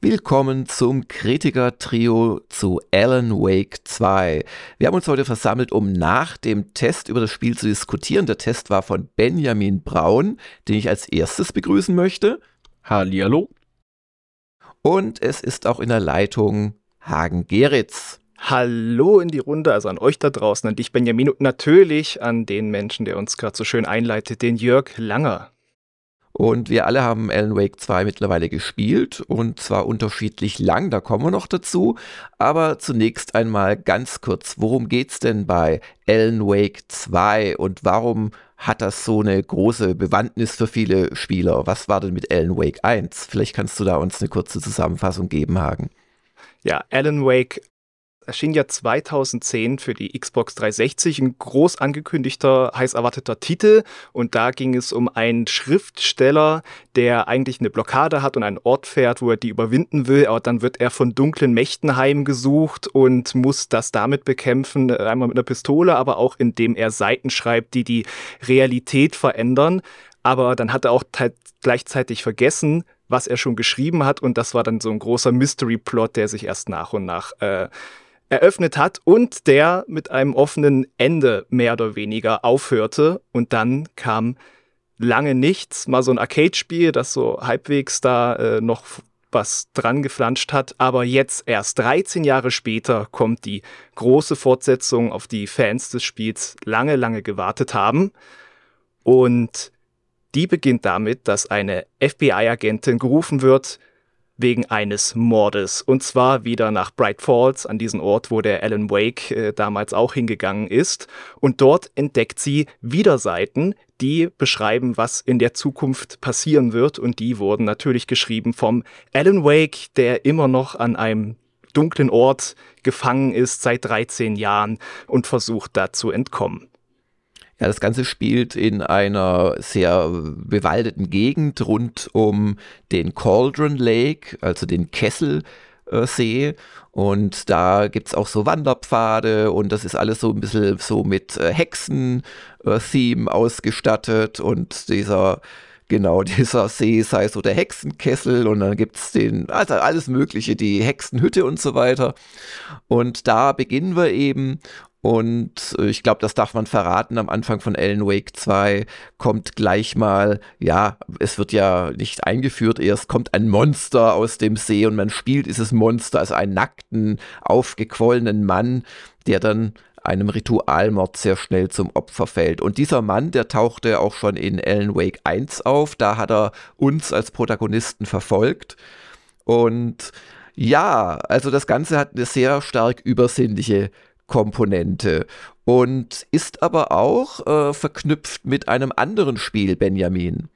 Willkommen zum Kritiker-Trio zu Alan Wake 2. Wir haben uns heute versammelt, um nach dem Test über das Spiel zu diskutieren. Der Test war von Benjamin Braun, den ich als erstes begrüßen möchte. Hallihallo. Und es ist auch in der Leitung Hagen Geritz. Hallo in die Runde, also an euch da draußen, an dich Benjamin und natürlich an den Menschen, der uns gerade so schön einleitet, den Jörg Langer. Und wir alle haben Alan Wake 2 mittlerweile gespielt und zwar unterschiedlich lang, da kommen wir noch dazu. Aber zunächst einmal ganz kurz, worum geht's denn bei Alan Wake 2 und warum hat das so eine große Bewandtnis für viele Spieler? Was war denn mit Alan Wake 1? Vielleicht kannst du da uns eine kurze Zusammenfassung geben, Hagen. Ja, Alan Wake erschien ja 2010 für die Xbox 360 ein groß angekündigter, heiß erwarteter Titel. Und da ging es um einen Schriftsteller, der eigentlich eine Blockade hat und einen Ort fährt, wo er die überwinden will. Aber dann wird er von dunklen Mächten heimgesucht und muss das damit bekämpfen. Einmal mit einer Pistole, aber auch indem er Seiten schreibt, die die Realität verändern. Aber dann hat er auch gleichzeitig vergessen, was er schon geschrieben hat. Und das war dann so ein großer Mystery-Plot, der sich erst nach und nach äh, eröffnet hat und der mit einem offenen Ende mehr oder weniger aufhörte. Und dann kam lange nichts, mal so ein Arcade-Spiel, das so halbwegs da äh, noch was dran geflanscht hat. Aber jetzt erst 13 Jahre später kommt die große Fortsetzung, auf die Fans des Spiels lange, lange gewartet haben. Und die beginnt damit, dass eine FBI-Agentin gerufen wird, wegen eines Mordes. Und zwar wieder nach Bright Falls, an diesen Ort, wo der Alan Wake äh, damals auch hingegangen ist. Und dort entdeckt sie wieder Seiten, die beschreiben, was in der Zukunft passieren wird. Und die wurden natürlich geschrieben vom Alan Wake, der immer noch an einem dunklen Ort gefangen ist seit 13 Jahren und versucht da zu entkommen. Ja, das Ganze spielt in einer sehr bewaldeten Gegend rund um den Cauldron Lake, also den Kesselsee. Und da gibt es auch so Wanderpfade und das ist alles so ein bisschen so mit äh, Hexen-Theme ausgestattet und dieser genau, dieser See sei so der Hexenkessel und dann gibt es den, also alles Mögliche, die Hexenhütte und so weiter. Und da beginnen wir eben und äh, ich glaube, das darf man verraten. Am Anfang von Alan Wake 2 kommt gleich mal, ja, es wird ja nicht eingeführt, erst kommt ein Monster aus dem See und man spielt dieses Monster als einen nackten, aufgequollenen Mann, der dann einem Ritualmord sehr schnell zum Opfer fällt. Und dieser Mann, der tauchte auch schon in Alan Wake 1 auf. Da hat er uns als Protagonisten verfolgt. Und ja, also das Ganze hat eine sehr stark übersinnliche Komponente und ist aber auch äh, verknüpft mit einem anderen Spiel, Benjamin.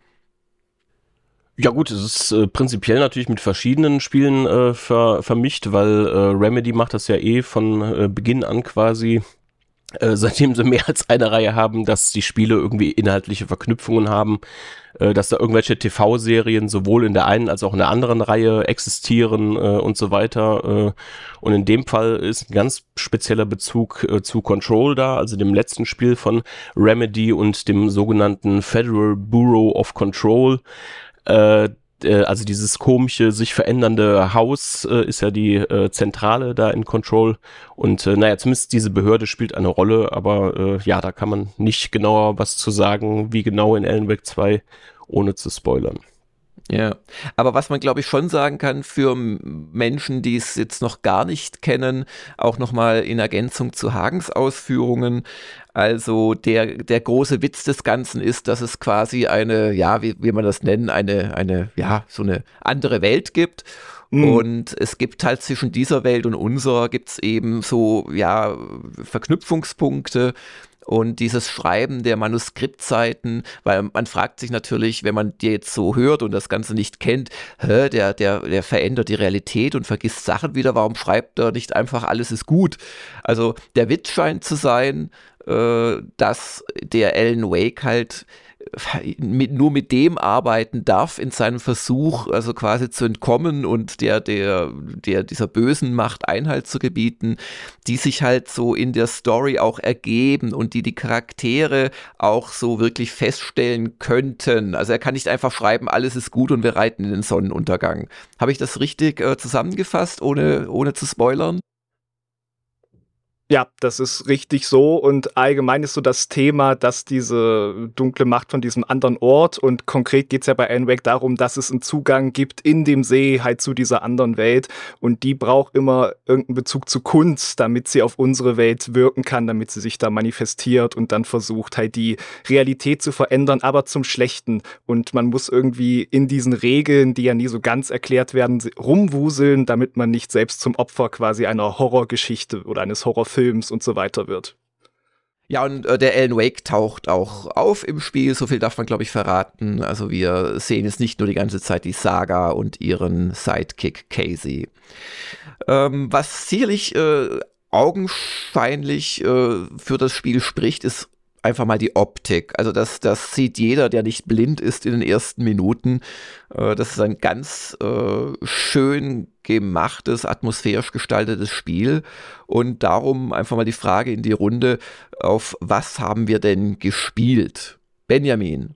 Ja gut, es ist äh, prinzipiell natürlich mit verschiedenen Spielen äh, ver vermischt, weil äh, Remedy macht das ja eh von äh, Beginn an quasi äh, seitdem sie mehr als eine Reihe haben, dass die Spiele irgendwie inhaltliche Verknüpfungen haben, äh, dass da irgendwelche TV-Serien sowohl in der einen als auch in der anderen Reihe existieren äh, und so weiter. Äh, und in dem Fall ist ein ganz spezieller Bezug äh, zu Control da, also dem letzten Spiel von Remedy und dem sogenannten Federal Bureau of Control. Äh, also dieses komische, sich verändernde Haus äh, ist ja die äh, Zentrale da in Control. Und äh, naja, zumindest diese Behörde spielt eine Rolle, aber äh, ja, da kann man nicht genauer was zu sagen, wie genau in Alan Wake 2, ohne zu spoilern. Ja, aber was man glaube ich schon sagen kann für Menschen, die es jetzt noch gar nicht kennen, auch nochmal in Ergänzung zu Hagens Ausführungen. Also der, der große Witz des Ganzen ist, dass es quasi eine, ja, wie, wie man das nennen, eine, eine, ja, so eine andere Welt gibt. Mhm. Und es gibt halt zwischen dieser Welt und unserer gibt es eben so, ja, Verknüpfungspunkte und dieses Schreiben der Manuskriptseiten, weil man fragt sich natürlich, wenn man die jetzt so hört und das Ganze nicht kennt, hä, der, der, der verändert die Realität und vergisst Sachen wieder, warum schreibt er nicht einfach alles ist gut? Also der Witz scheint zu sein, dass der Alan Wake halt mit, nur mit dem arbeiten darf in seinem Versuch, also quasi zu entkommen und der, der, der dieser bösen Macht Einhalt zu gebieten, die sich halt so in der Story auch ergeben und die die Charaktere auch so wirklich feststellen könnten. Also er kann nicht einfach schreiben, alles ist gut und wir reiten in den Sonnenuntergang. Habe ich das richtig äh, zusammengefasst, ohne, ohne zu spoilern? Ja, das ist richtig so. Und allgemein ist so das Thema, dass diese dunkle Macht von diesem anderen Ort und konkret geht es ja bei Wake darum, dass es einen Zugang gibt in dem See halt zu dieser anderen Welt. Und die braucht immer irgendeinen Bezug zu Kunst, damit sie auf unsere Welt wirken kann, damit sie sich da manifestiert und dann versucht halt die Realität zu verändern, aber zum Schlechten. Und man muss irgendwie in diesen Regeln, die ja nie so ganz erklärt werden, rumwuseln, damit man nicht selbst zum Opfer quasi einer Horrorgeschichte oder eines Horrorfilms Films und so weiter wird. Ja, und äh, der Alan Wake taucht auch auf im Spiel, so viel darf man, glaube ich, verraten. Also wir sehen jetzt nicht nur die ganze Zeit die Saga und ihren Sidekick Casey. Ähm, was sicherlich äh, augenscheinlich äh, für das Spiel spricht, ist einfach mal die Optik. Also das, das sieht jeder, der nicht blind ist in den ersten Minuten. Äh, das ist ein ganz äh, schön gemachtes, atmosphärisch gestaltetes Spiel. Und darum einfach mal die Frage in die Runde, auf was haben wir denn gespielt? Benjamin.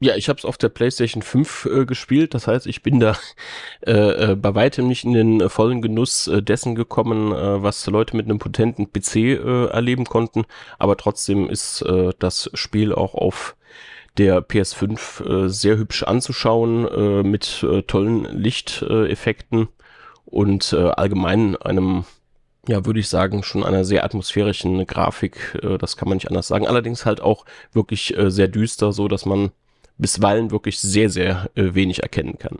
Ja, ich habe es auf der PlayStation 5 äh, gespielt. Das heißt, ich bin da äh, äh, bei weitem nicht in den äh, vollen Genuss äh, dessen gekommen, äh, was Leute mit einem potenten PC äh, erleben konnten. Aber trotzdem ist äh, das Spiel auch auf der PS5 äh, sehr hübsch anzuschauen, äh, mit äh, tollen Lichteffekten und äh, allgemein einem ja, würde ich sagen, schon einer sehr atmosphärischen Grafik. Äh, das kann man nicht anders sagen. Allerdings halt auch wirklich äh, sehr düster, so dass man bisweilen wirklich sehr, sehr äh, wenig erkennen kann.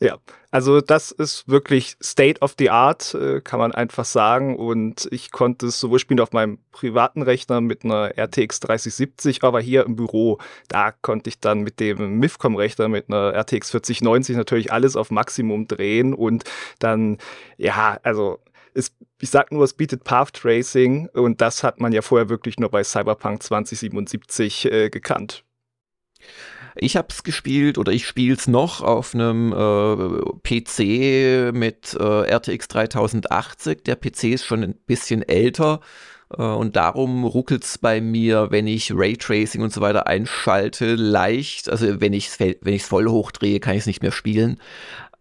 Ja, also das ist wirklich State of the Art, äh, kann man einfach sagen. Und ich konnte es sowohl spielen auf meinem privaten Rechner mit einer RTX 3070, aber hier im Büro, da konnte ich dann mit dem MIFCOM-Rechner mit einer RTX 4090 natürlich alles auf Maximum drehen und dann, ja, also es, ich sag nur, es bietet Path Tracing und das hat man ja vorher wirklich nur bei Cyberpunk 2077 äh, gekannt. Ich habe es gespielt oder ich spiele es noch auf einem äh, PC mit äh, RTX 3080. Der PC ist schon ein bisschen älter äh, und darum ruckelt es bei mir, wenn ich Raytracing und so weiter einschalte, leicht. Also wenn ich es wenn voll hochdrehe, kann ich es nicht mehr spielen.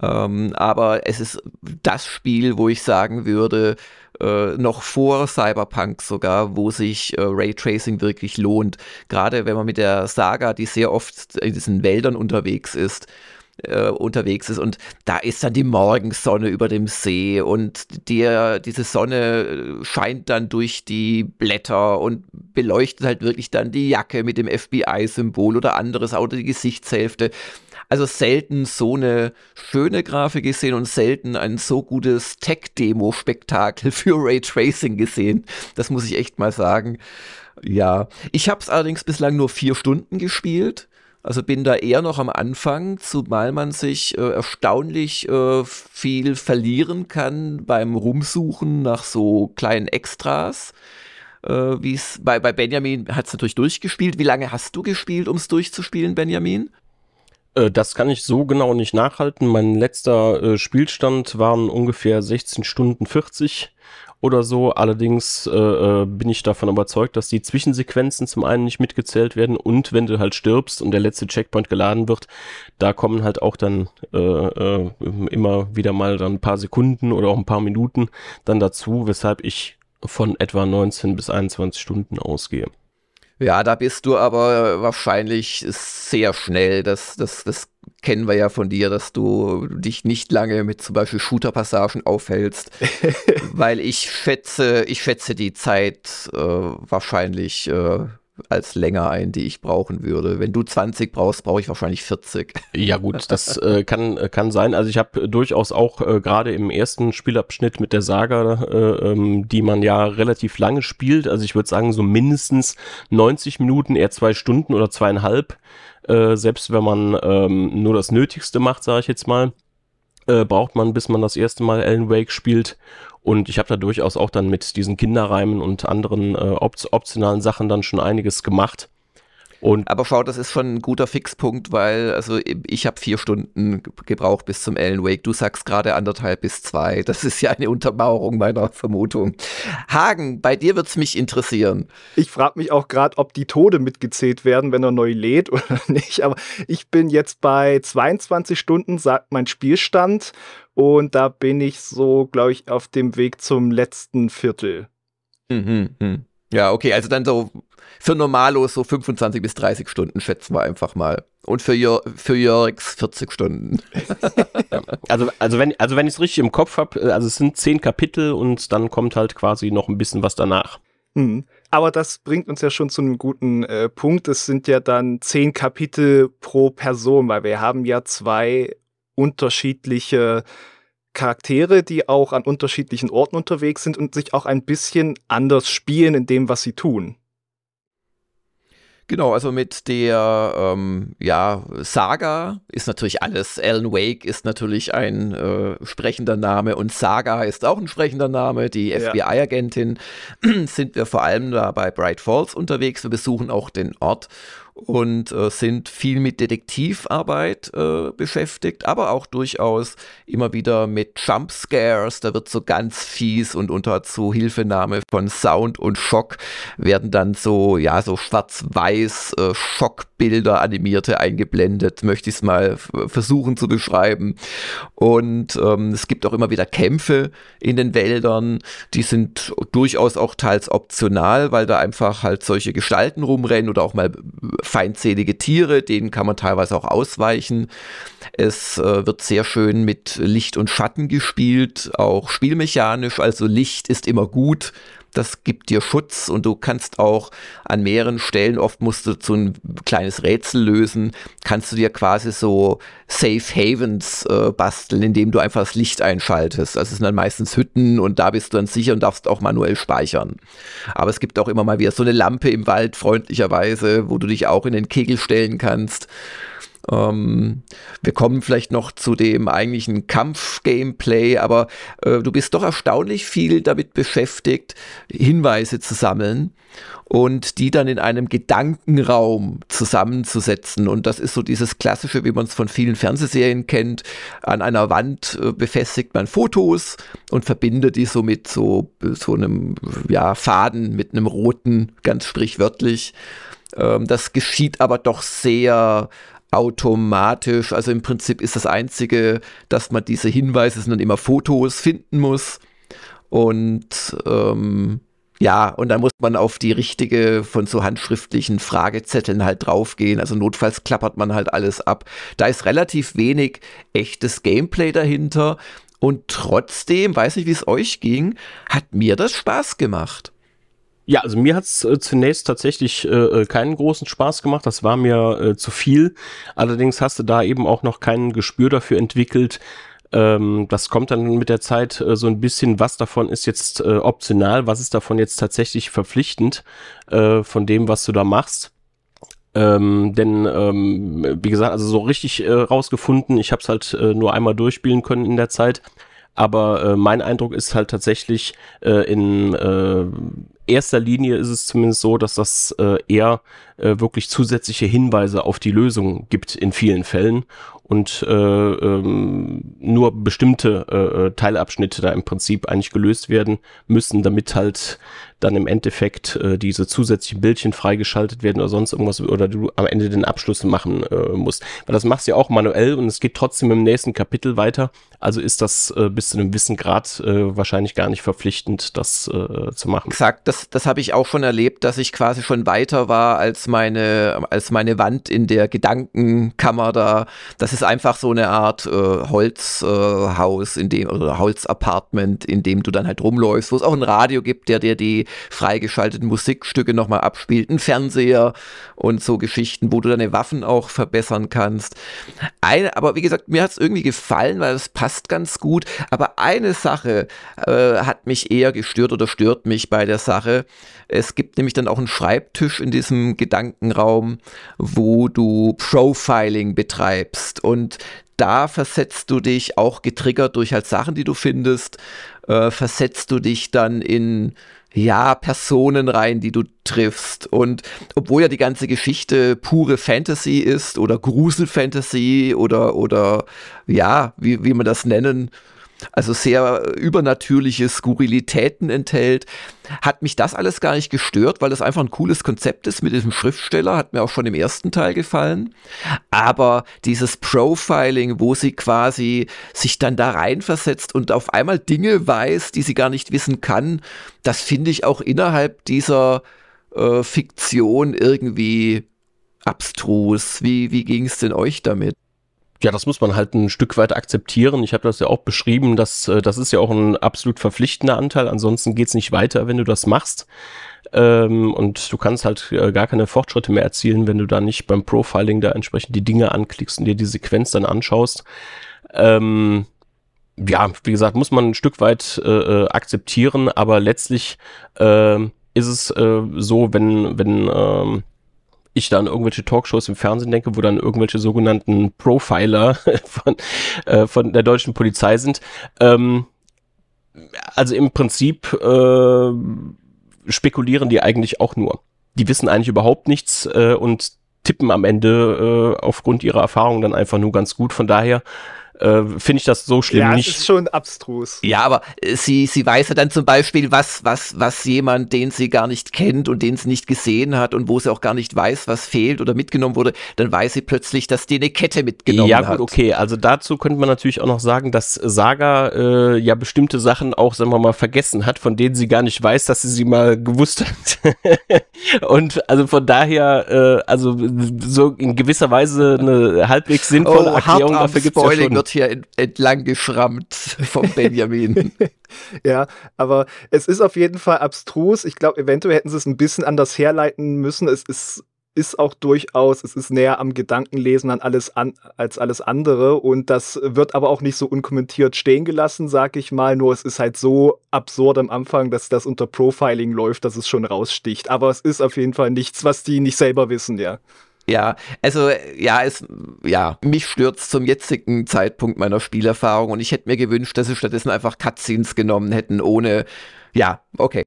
Ähm, aber es ist das Spiel, wo ich sagen würde, äh, noch vor Cyberpunk sogar, wo sich äh, Raytracing wirklich lohnt. Gerade wenn man mit der Saga, die sehr oft in diesen Wäldern unterwegs ist, äh, unterwegs ist und da ist dann die Morgensonne über dem See und der, diese Sonne scheint dann durch die Blätter und beleuchtet halt wirklich dann die Jacke mit dem FBI-Symbol oder anderes oder die Gesichtshälfte also selten so eine schöne Grafik gesehen und selten ein so gutes Tech-Demo-Spektakel für Raytracing gesehen. Das muss ich echt mal sagen. Ja, ich habe es allerdings bislang nur vier Stunden gespielt. Also bin da eher noch am Anfang, zumal man sich äh, erstaunlich äh, viel verlieren kann beim Rumsuchen nach so kleinen Extras. Äh, Wie es bei, bei Benjamin hat es natürlich durchgespielt. Wie lange hast du gespielt, um es durchzuspielen, Benjamin? Äh, das kann ich so genau nicht nachhalten. Mein letzter äh, Spielstand waren ungefähr 16 Stunden 40 oder so. Allerdings äh, äh, bin ich davon überzeugt, dass die Zwischensequenzen zum einen nicht mitgezählt werden und wenn du halt stirbst und der letzte Checkpoint geladen wird, da kommen halt auch dann äh, äh, immer wieder mal dann ein paar Sekunden oder auch ein paar Minuten dann dazu, weshalb ich von etwa 19 bis 21 Stunden ausgehe. Ja, da bist du aber wahrscheinlich sehr schnell. Das, das, das kennen wir ja von dir, dass du dich nicht lange mit zum Beispiel Shooter-Passagen aufhältst, weil ich schätze, ich schätze die Zeit äh, wahrscheinlich äh, als länger ein, die ich brauchen würde. Wenn du 20 brauchst, brauche ich wahrscheinlich 40. Ja gut, das äh, kann, kann sein. Also ich habe durchaus auch äh, gerade im ersten Spielabschnitt mit der Saga, äh, ähm, die man ja relativ lange spielt, also ich würde sagen so mindestens 90 Minuten, eher zwei Stunden oder zweieinhalb, äh, selbst wenn man ähm, nur das Nötigste macht, sage ich jetzt mal, äh, braucht man, bis man das erste Mal Alan Wake spielt. Und ich habe da durchaus auch dann mit diesen Kinderreimen und anderen äh, op optionalen Sachen dann schon einiges gemacht. Und Aber schau, das ist schon ein guter Fixpunkt, weil also ich habe vier Stunden gebraucht bis zum Alan Wake. Du sagst gerade anderthalb bis zwei. Das ist ja eine Untermauerung meiner Vermutung. Hagen, bei dir wird es mich interessieren. Ich frage mich auch gerade, ob die Tode mitgezählt werden, wenn er neu lädt oder nicht. Aber ich bin jetzt bei 22 Stunden, sagt mein Spielstand. Und da bin ich so, glaube ich, auf dem Weg zum letzten Viertel. Mhm, mh. Ja, okay, also dann so für Normalos so 25 bis 30 Stunden, schätzen wir einfach mal. Und für, Jör für Jörgs 40 Stunden. also, also wenn, also wenn ich es richtig im Kopf habe, äh, also es sind zehn Kapitel und dann kommt halt quasi noch ein bisschen was danach. Mhm. Aber das bringt uns ja schon zu einem guten äh, Punkt. Es sind ja dann zehn Kapitel pro Person, weil wir haben ja zwei unterschiedliche Charaktere, die auch an unterschiedlichen Orten unterwegs sind und sich auch ein bisschen anders spielen in dem, was sie tun. Genau, also mit der ähm, ja, Saga ist natürlich alles. Alan Wake ist natürlich ein äh, sprechender Name und Saga ist auch ein sprechender Name. Die ja. FBI-Agentin sind wir vor allem da bei Bright Falls unterwegs. Wir besuchen auch den Ort und äh, sind viel mit Detektivarbeit äh, beschäftigt, aber auch durchaus immer wieder mit Jumpscares. Da wird so ganz fies und unter Zuhilfenahme von Sound und Schock werden dann so, ja, so schwarz-weiß äh, Schockbilder, animierte eingeblendet, möchte ich es mal versuchen zu beschreiben. Und ähm, es gibt auch immer wieder Kämpfe in den Wäldern, die sind durchaus auch teils optional, weil da einfach halt solche Gestalten rumrennen oder auch mal feindselige Tiere, denen kann man teilweise auch ausweichen. Es äh, wird sehr schön mit Licht und Schatten gespielt, auch spielmechanisch, also Licht ist immer gut. Das gibt dir Schutz und du kannst auch an mehreren Stellen, oft musst du so ein kleines Rätsel lösen, kannst du dir quasi so Safe Havens äh, basteln, indem du einfach das Licht einschaltest. Also es sind dann meistens Hütten und da bist du dann sicher und darfst auch manuell speichern. Aber es gibt auch immer mal wieder so eine Lampe im Wald, freundlicherweise, wo du dich auch in den Kegel stellen kannst. Ähm, wir kommen vielleicht noch zu dem eigentlichen Kampf-Gameplay, aber äh, du bist doch erstaunlich viel damit beschäftigt, Hinweise zu sammeln und die dann in einem Gedankenraum zusammenzusetzen. Und das ist so dieses klassische, wie man es von vielen Fernsehserien kennt. An einer Wand äh, befestigt man Fotos und verbindet die so mit so, so einem ja, Faden, mit einem roten, ganz sprichwörtlich. Ähm, das geschieht aber doch sehr automatisch. Also im Prinzip ist das Einzige, dass man diese Hinweise sind dann immer Fotos finden muss. Und ähm, ja, und dann muss man auf die richtige von so handschriftlichen Fragezetteln halt draufgehen. Also notfalls klappert man halt alles ab. Da ist relativ wenig echtes Gameplay dahinter. Und trotzdem, weiß nicht, wie es euch ging, hat mir das Spaß gemacht. Ja, also mir hat's äh, zunächst tatsächlich äh, äh, keinen großen Spaß gemacht. Das war mir äh, zu viel. Allerdings hast du da eben auch noch kein Gespür dafür entwickelt. Ähm, das kommt dann mit der Zeit äh, so ein bisschen, was davon ist jetzt äh, optional, was ist davon jetzt tatsächlich verpflichtend äh, von dem, was du da machst. Ähm, denn ähm, wie gesagt, also so richtig äh, rausgefunden, ich habe es halt äh, nur einmal durchspielen können in der Zeit. Aber äh, mein Eindruck ist halt tatsächlich äh, in äh, erster Linie ist es zumindest so, dass das äh, eher äh, wirklich zusätzliche Hinweise auf die Lösung gibt in vielen Fällen und äh, ähm, nur bestimmte äh, äh, Teilabschnitte da im Prinzip eigentlich gelöst werden müssen, damit halt dann im Endeffekt äh, diese zusätzlichen Bildchen freigeschaltet werden oder sonst irgendwas oder du am Ende den Abschluss machen äh, musst. Weil das machst du ja auch manuell und es geht trotzdem im nächsten Kapitel weiter. Also ist das äh, bis zu einem gewissen Grad äh, wahrscheinlich gar nicht verpflichtend, das äh, zu machen. Exakt, das, das habe ich auch schon erlebt, dass ich quasi schon weiter war als meine, als meine Wand in der Gedankenkammer da. Das ist einfach so eine Art äh, Holzhaus, äh, in dem, oder Holzapartment, in dem du dann halt rumläufst, wo es auch ein Radio gibt, der dir die freigeschalteten Musikstücke nochmal abspielt, ein Fernseher und so Geschichten, wo du deine Waffen auch verbessern kannst. Eine, aber wie gesagt, mir hat es irgendwie gefallen, weil es passt ganz gut. Aber eine Sache äh, hat mich eher gestört oder stört mich bei der Sache. Es gibt nämlich dann auch einen Schreibtisch in diesem Gedankenraum, wo du Profiling betreibst und da versetzt du dich auch getriggert durch halt Sachen, die du findest, äh, versetzt du dich dann in ja, Personen rein, die du triffst. Und obwohl ja die ganze Geschichte pure Fantasy ist oder Gruselfantasy oder, oder ja, wie, wie man das nennen, also sehr übernatürliche Skurrilitäten enthält, hat mich das alles gar nicht gestört, weil das einfach ein cooles Konzept ist mit diesem Schriftsteller, hat mir auch schon im ersten Teil gefallen. Aber dieses Profiling, wo sie quasi sich dann da reinversetzt und auf einmal Dinge weiß, die sie gar nicht wissen kann, das finde ich auch innerhalb dieser äh, Fiktion irgendwie abstrus. Wie, wie ging es denn euch damit? Ja, das muss man halt ein Stück weit akzeptieren. Ich habe das ja auch beschrieben, dass äh, das ist ja auch ein absolut verpflichtender Anteil. Ansonsten geht's nicht weiter, wenn du das machst. Ähm, und du kannst halt äh, gar keine Fortschritte mehr erzielen, wenn du da nicht beim Profiling da entsprechend die Dinge anklickst und dir die Sequenz dann anschaust. Ähm, ja, wie gesagt, muss man ein Stück weit äh, äh akzeptieren, aber letztlich äh, ist es äh, so, wenn, wenn ich dann irgendwelche Talkshows im Fernsehen denke, wo dann irgendwelche sogenannten Profiler von, äh, von der deutschen Polizei sind. Ähm, also im Prinzip äh, spekulieren die eigentlich auch nur. Die wissen eigentlich überhaupt nichts äh, und tippen am Ende äh, aufgrund ihrer Erfahrung dann einfach nur ganz gut. Von daher äh, finde ich das so schlimm ja, nicht. Ja, ist schon abstrus. Ja, aber äh, sie, sie weiß ja dann zum Beispiel, was, was, was jemand, den sie gar nicht kennt und den sie nicht gesehen hat und wo sie auch gar nicht weiß, was fehlt oder mitgenommen wurde, dann weiß sie plötzlich, dass die eine Kette mitgenommen ja, hat. Ja, gut, okay. Also dazu könnte man natürlich auch noch sagen, dass Saga äh, ja bestimmte Sachen auch, sagen wir mal, vergessen hat, von denen sie gar nicht weiß, dass sie sie mal gewusst hat. und also von daher, äh, also so in gewisser Weise eine halbwegs sinnvolle oh, Erklärung dafür gibt es ja schon wird hier entlang geschrammt vom Benjamin. ja, aber es ist auf jeden Fall abstrus. Ich glaube, eventuell hätten sie es ein bisschen anders herleiten müssen. Es ist ist auch durchaus, es ist näher am Gedankenlesen an alles an, als alles andere und das wird aber auch nicht so unkommentiert stehen gelassen, sag ich mal, nur es ist halt so absurd am Anfang, dass das unter Profiling läuft, dass es schon raussticht, aber es ist auf jeden Fall nichts, was die nicht selber wissen, ja. Ja, also ja, es ja, mich stürzt zum jetzigen Zeitpunkt meiner Spielerfahrung und ich hätte mir gewünscht, dass sie stattdessen einfach Cutscenes genommen hätten, ohne ja, okay.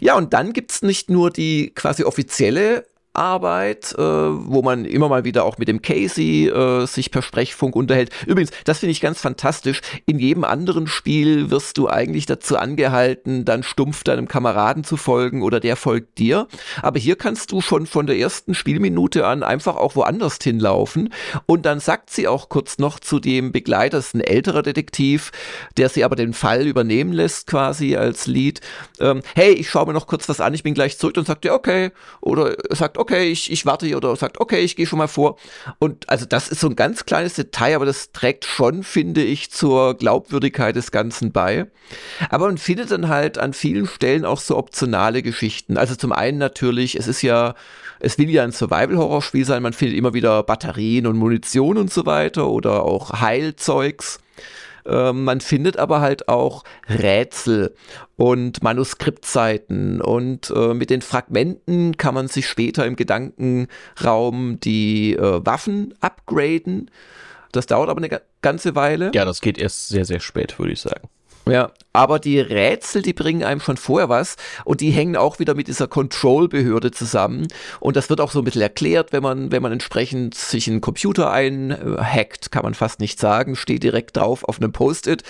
Ja, und dann gibt's nicht nur die quasi offizielle Arbeit, äh, wo man immer mal wieder auch mit dem Casey äh, sich per Sprechfunk unterhält. Übrigens, das finde ich ganz fantastisch. In jedem anderen Spiel wirst du eigentlich dazu angehalten, dann stumpf deinem Kameraden zu folgen oder der folgt dir. Aber hier kannst du schon von der ersten Spielminute an einfach auch woanders hinlaufen. Und dann sagt sie auch kurz noch zu dem Begleiter, das ist ein älterer Detektiv, der sie aber den Fall übernehmen lässt quasi als Lied. Ähm, hey, ich schaue mir noch kurz was an, ich bin gleich zurück und sagt ja okay. Oder sagt okay, ich, ich warte hier oder sagt, okay, ich gehe schon mal vor. Und also das ist so ein ganz kleines Detail, aber das trägt schon, finde ich, zur Glaubwürdigkeit des Ganzen bei. Aber man findet dann halt an vielen Stellen auch so optionale Geschichten. Also zum einen natürlich, es ist ja, es will ja ein Survival-Horror-Spiel sein, man findet immer wieder Batterien und Munition und so weiter oder auch Heilzeugs. Ähm, man findet aber halt auch Rätsel und Manuskriptseiten und äh, mit den Fragmenten kann man sich später im Gedankenraum die äh, Waffen upgraden. Das dauert aber eine ganze Weile. Ja, das geht erst sehr, sehr spät, würde ich sagen. Ja, aber die Rätsel, die bringen einem schon vorher was und die hängen auch wieder mit dieser Control-Behörde zusammen. Und das wird auch so ein bisschen erklärt, wenn man, wenn man entsprechend sich einen Computer einhackt, kann man fast nicht sagen, steht direkt drauf auf einem Post-it.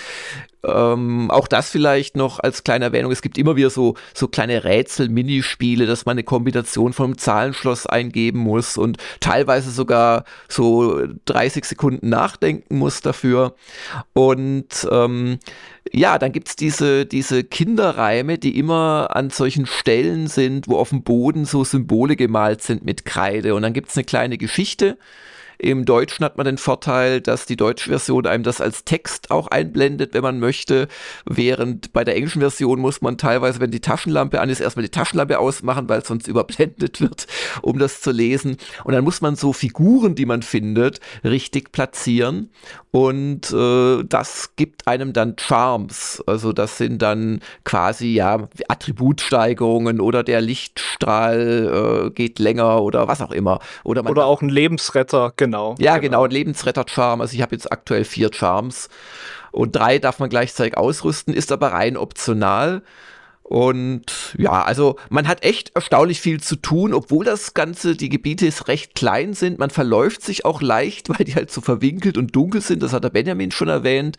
Ähm, auch das vielleicht noch als kleine Erwähnung. Es gibt immer wieder so, so kleine Rätsel, Minispiele, dass man eine Kombination von einem Zahlenschloss eingeben muss und teilweise sogar so 30 Sekunden nachdenken muss dafür. Und ähm, ja, dann gibt's diese, diese Kinderreime, die immer an solchen Stellen sind, wo auf dem Boden so Symbole gemalt sind mit Kreide. Und dann gibt's eine kleine Geschichte im Deutschen hat man den Vorteil, dass die deutsche Version einem das als Text auch einblendet, wenn man möchte, während bei der englischen Version muss man teilweise, wenn die Taschenlampe an ist, erstmal die Taschenlampe ausmachen, weil sonst überblendet wird, um das zu lesen. Und dann muss man so Figuren, die man findet, richtig platzieren. Und äh, das gibt einem dann Charms. Also das sind dann quasi ja Attributsteigerungen oder der Lichtstrahl äh, geht länger oder was auch immer. Oder, oder auch ein Lebensretter, genau. Genau. Ja, genau, genau ein Lebensretter-Charme. Also ich habe jetzt aktuell vier Charms und drei darf man gleichzeitig ausrüsten, ist aber rein optional. Und ja, also man hat echt erstaunlich viel zu tun, obwohl das Ganze, die Gebiete recht klein sind. Man verläuft sich auch leicht, weil die halt so verwinkelt und dunkel sind. Das hat der Benjamin schon erwähnt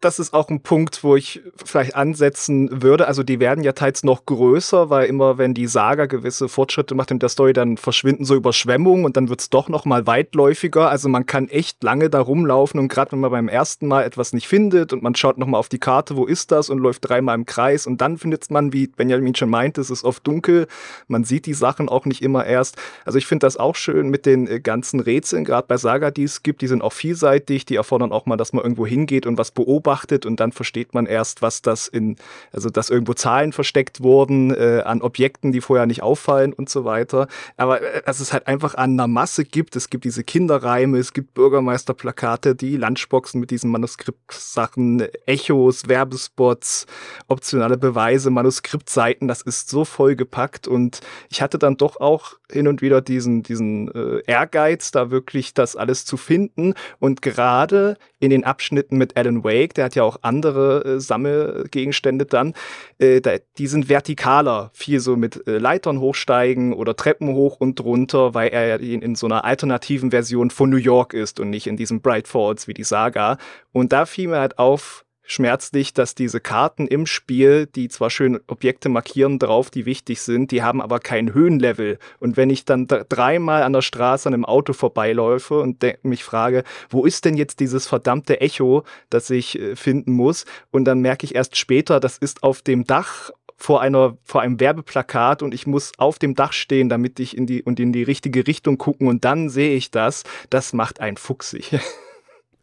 das ist auch ein Punkt, wo ich vielleicht ansetzen würde. Also die werden ja teils noch größer, weil immer wenn die Saga gewisse Fortschritte macht in der Story, dann verschwinden so Überschwemmungen und dann wird's doch noch mal weitläufiger. Also man kann echt lange da rumlaufen und gerade wenn man beim ersten Mal etwas nicht findet und man schaut noch mal auf die Karte, wo ist das und läuft dreimal im Kreis und dann findet man, wie Benjamin schon meinte, es ist oft dunkel. Man sieht die Sachen auch nicht immer erst. Also ich finde das auch schön mit den äh, ganzen Rätseln, gerade bei Saga, die es gibt. Die sind auch vielseitig, die erfordern auch mal, dass man irgendwo hingeht und was beobachtet beobachtet und dann versteht man erst, was das in, also dass irgendwo Zahlen versteckt wurden äh, an Objekten, die vorher nicht auffallen und so weiter. Aber äh, dass es halt einfach an einer Masse gibt. Es gibt diese Kinderreime, es gibt Bürgermeisterplakate, die Lunchboxen mit diesen Manuskriptsachen, Echos, Werbespots, optionale Beweise, Manuskriptseiten. Das ist so vollgepackt und ich hatte dann doch auch hin und wieder diesen, diesen äh, Ehrgeiz, da wirklich das alles zu finden. Und gerade in den Abschnitten mit Alan Wake, der hat ja auch andere äh, Sammelgegenstände dann, äh, da, die sind vertikaler, viel so mit äh, Leitern hochsteigen oder Treppen hoch und runter, weil er in, in so einer alternativen Version von New York ist und nicht in diesem Bright Falls wie die Saga. Und da fiel mir halt auf, schmerzlich, dass diese Karten im Spiel, die zwar schön Objekte markieren drauf, die wichtig sind, die haben aber kein Höhenlevel. Und wenn ich dann dreimal an der Straße an einem Auto vorbeiläufe und mich frage, wo ist denn jetzt dieses verdammte Echo, das ich äh, finden muss? Und dann merke ich erst später, das ist auf dem Dach vor einer vor einem Werbeplakat und ich muss auf dem Dach stehen, damit ich in die und in die richtige Richtung gucken und dann sehe ich das. Das macht einen fuchsig.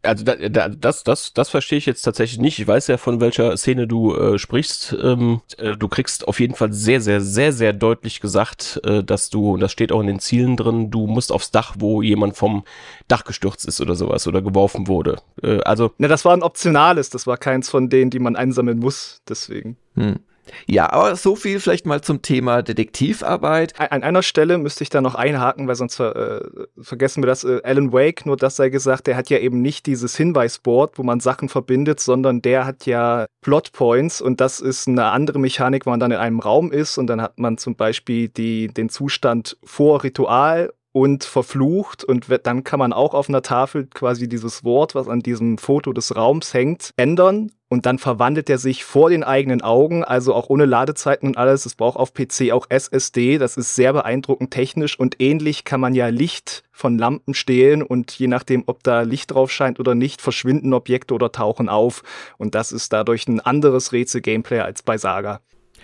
Also da, da, das, das, das verstehe ich jetzt tatsächlich nicht. Ich weiß ja, von welcher Szene du äh, sprichst. Ähm, äh, du kriegst auf jeden Fall sehr, sehr, sehr, sehr deutlich gesagt, äh, dass du, und das steht auch in den Zielen drin, du musst aufs Dach, wo jemand vom Dach gestürzt ist oder sowas oder geworfen wurde. Äh, also. Na, das war ein optionales, das war keins von denen, die man einsammeln muss, deswegen. Hm. Ja, aber so viel vielleicht mal zum Thema Detektivarbeit. An einer Stelle müsste ich da noch einhaken, weil sonst äh, vergessen wir das. Äh, Alan Wake, nur das sei gesagt, der hat ja eben nicht dieses Hinweisboard, wo man Sachen verbindet, sondern der hat ja Plotpoints und das ist eine andere Mechanik, wo man dann in einem Raum ist und dann hat man zum Beispiel die, den Zustand vor Ritual und verflucht und dann kann man auch auf einer Tafel quasi dieses Wort, was an diesem Foto des Raums hängt, ändern und dann verwandelt er sich vor den eigenen Augen, also auch ohne Ladezeiten und alles. Es braucht auf PC auch SSD, das ist sehr beeindruckend technisch und ähnlich kann man ja Licht von Lampen stehlen und je nachdem, ob da Licht drauf scheint oder nicht, verschwinden Objekte oder tauchen auf. Und das ist dadurch ein anderes Rätsel-Gameplay als bei Saga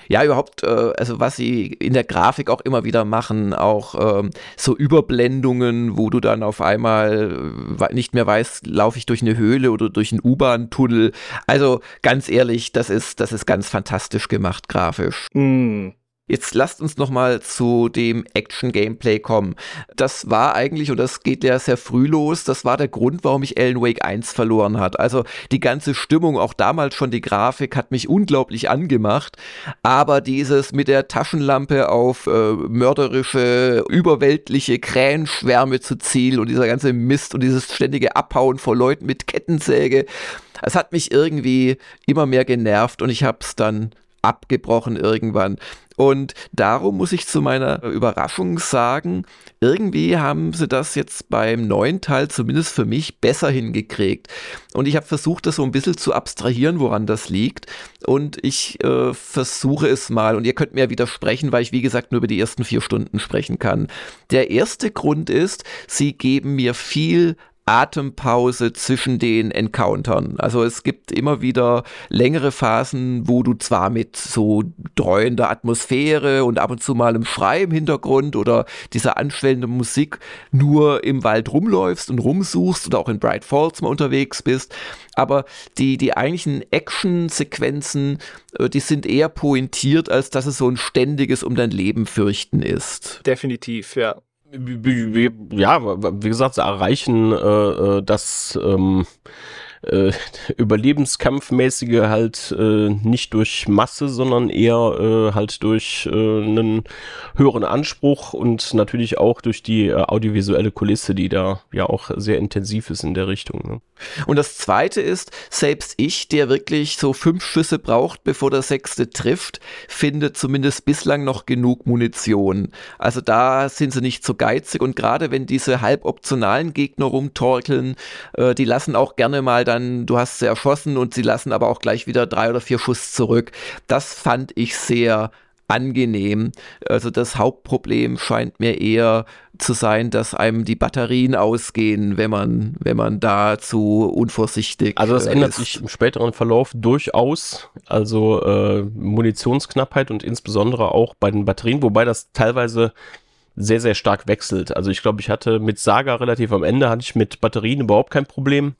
ja, überhaupt, äh, also was sie in der Grafik auch immer wieder machen, auch ähm, so Überblendungen, wo du dann auf einmal äh, nicht mehr weißt, laufe ich durch eine Höhle oder durch einen U-Bahn-Tunnel. Also ganz ehrlich, das ist, das ist ganz fantastisch gemacht grafisch. Mm. Jetzt lasst uns noch mal zu dem Action-Gameplay kommen. Das war eigentlich, und das geht ja sehr früh los, das war der Grund, warum ich Alan Wake 1 verloren hat. Also die ganze Stimmung, auch damals schon die Grafik, hat mich unglaublich angemacht. Aber dieses mit der Taschenlampe auf äh, mörderische, überweltliche Krähenschwärme zu zielen und dieser ganze Mist und dieses ständige Abhauen vor Leuten mit Kettensäge, es hat mich irgendwie immer mehr genervt und ich habe es dann abgebrochen irgendwann. Und darum muss ich zu meiner Überraschung sagen, irgendwie haben sie das jetzt beim neuen Teil zumindest für mich besser hingekriegt. Und ich habe versucht, das so ein bisschen zu abstrahieren, woran das liegt. Und ich äh, versuche es mal. Und ihr könnt mir widersprechen, weil ich, wie gesagt, nur über die ersten vier Stunden sprechen kann. Der erste Grund ist, sie geben mir viel Atempause zwischen den Encountern. Also es gibt immer wieder längere Phasen, wo du zwar mit so dreuender Atmosphäre und ab und zu mal einem Schrei im Hintergrund oder dieser anschwellenden Musik nur im Wald rumläufst und rumsuchst oder auch in Bright Falls mal unterwegs bist. Aber die, die eigentlichen Action-Sequenzen, äh, die sind eher pointiert, als dass es so ein ständiges um dein Leben fürchten ist. Definitiv, ja ja, wie gesagt, sie erreichen äh, äh, das, ähm, äh, Überlebenskampfmäßige halt äh, nicht durch Masse, sondern eher äh, halt durch äh, einen höheren Anspruch und natürlich auch durch die äh, audiovisuelle Kulisse, die da ja auch sehr intensiv ist in der Richtung. Ne? Und das zweite ist, selbst ich, der wirklich so fünf Schüsse braucht, bevor der sechste trifft, finde zumindest bislang noch genug Munition. Also da sind sie nicht so geizig und gerade wenn diese halboptionalen Gegner rumtorkeln, äh, die lassen auch gerne mal dann, du hast sie erschossen und sie lassen aber auch gleich wieder drei oder vier Schuss zurück. Das fand ich sehr angenehm. Also das Hauptproblem scheint mir eher zu sein, dass einem die Batterien ausgehen, wenn man, wenn man da zu unvorsichtig Also das äh, ändert ist. sich im späteren Verlauf durchaus. Also äh, Munitionsknappheit und insbesondere auch bei den Batterien, wobei das teilweise sehr, sehr stark wechselt. Also ich glaube, ich hatte mit Saga relativ am Ende, hatte ich mit Batterien überhaupt kein Problem.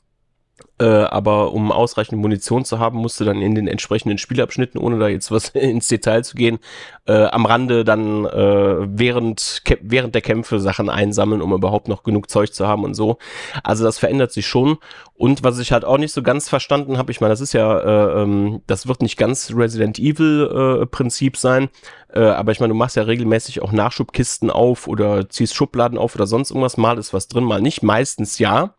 Äh, aber um ausreichend Munition zu haben, musste dann in den entsprechenden Spielabschnitten, ohne da jetzt was ins Detail zu gehen, äh, am Rande dann äh, während, während der Kämpfe Sachen einsammeln, um überhaupt noch genug Zeug zu haben und so. Also das verändert sich schon. Und was ich halt auch nicht so ganz verstanden habe, ich meine, das ist ja, äh, ähm, das wird nicht ganz Resident Evil äh, Prinzip sein, äh, aber ich meine, du machst ja regelmäßig auch Nachschubkisten auf oder ziehst Schubladen auf oder sonst irgendwas. Mal ist was drin, mal nicht. Meistens ja.